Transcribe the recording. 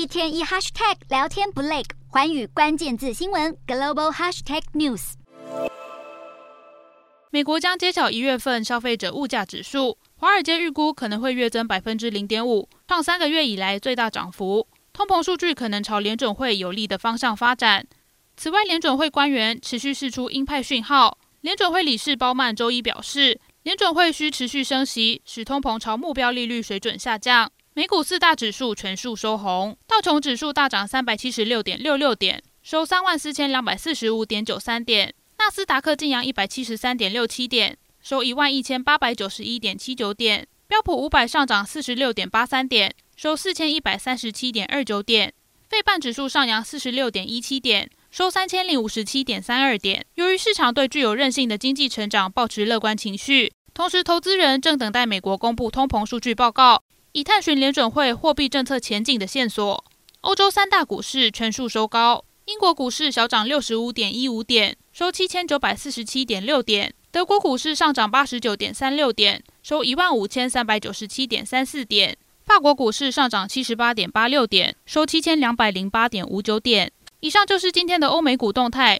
一天一 hashtag 聊天不累，寰宇关键字新闻 global hashtag news。美国将揭晓一月份消费者物价指数，华尔街预估可能会月增百分之零点五，创三个月以来最大涨幅。通膨数据可能朝联准会有利的方向发展。此外，联准会官员持续释出鹰派讯号。联准会理事鲍曼周一表示，联准会需持续升息，使通膨朝目标利率水准下降。美股四大指数全数收红，道琼指数大涨三百七十六点六六点，收三万四千两百四十五点九三点；纳斯达克劲扬一百七十三点六七点，收一万一千八百九十一点七九点；标普五百上涨四十六点八三点，收四千一百三十七点二九点；费半指数上扬四十六点一七点，收三千零五十七点三二点。由于市场对具有韧性的经济成长保持乐观情绪，同时投资人正等待美国公布通膨数据报告。以探寻联准会货币政策前景的线索。欧洲三大股市全数收高，英国股市小涨六十五点一五点，收七千九百四十七点六点；德国股市上涨八十九点三六点，收一万五千三百九十七点三四点；法国股市上涨七十八点八六点，收七千两百零八点五九点。以上就是今天的欧美股动态。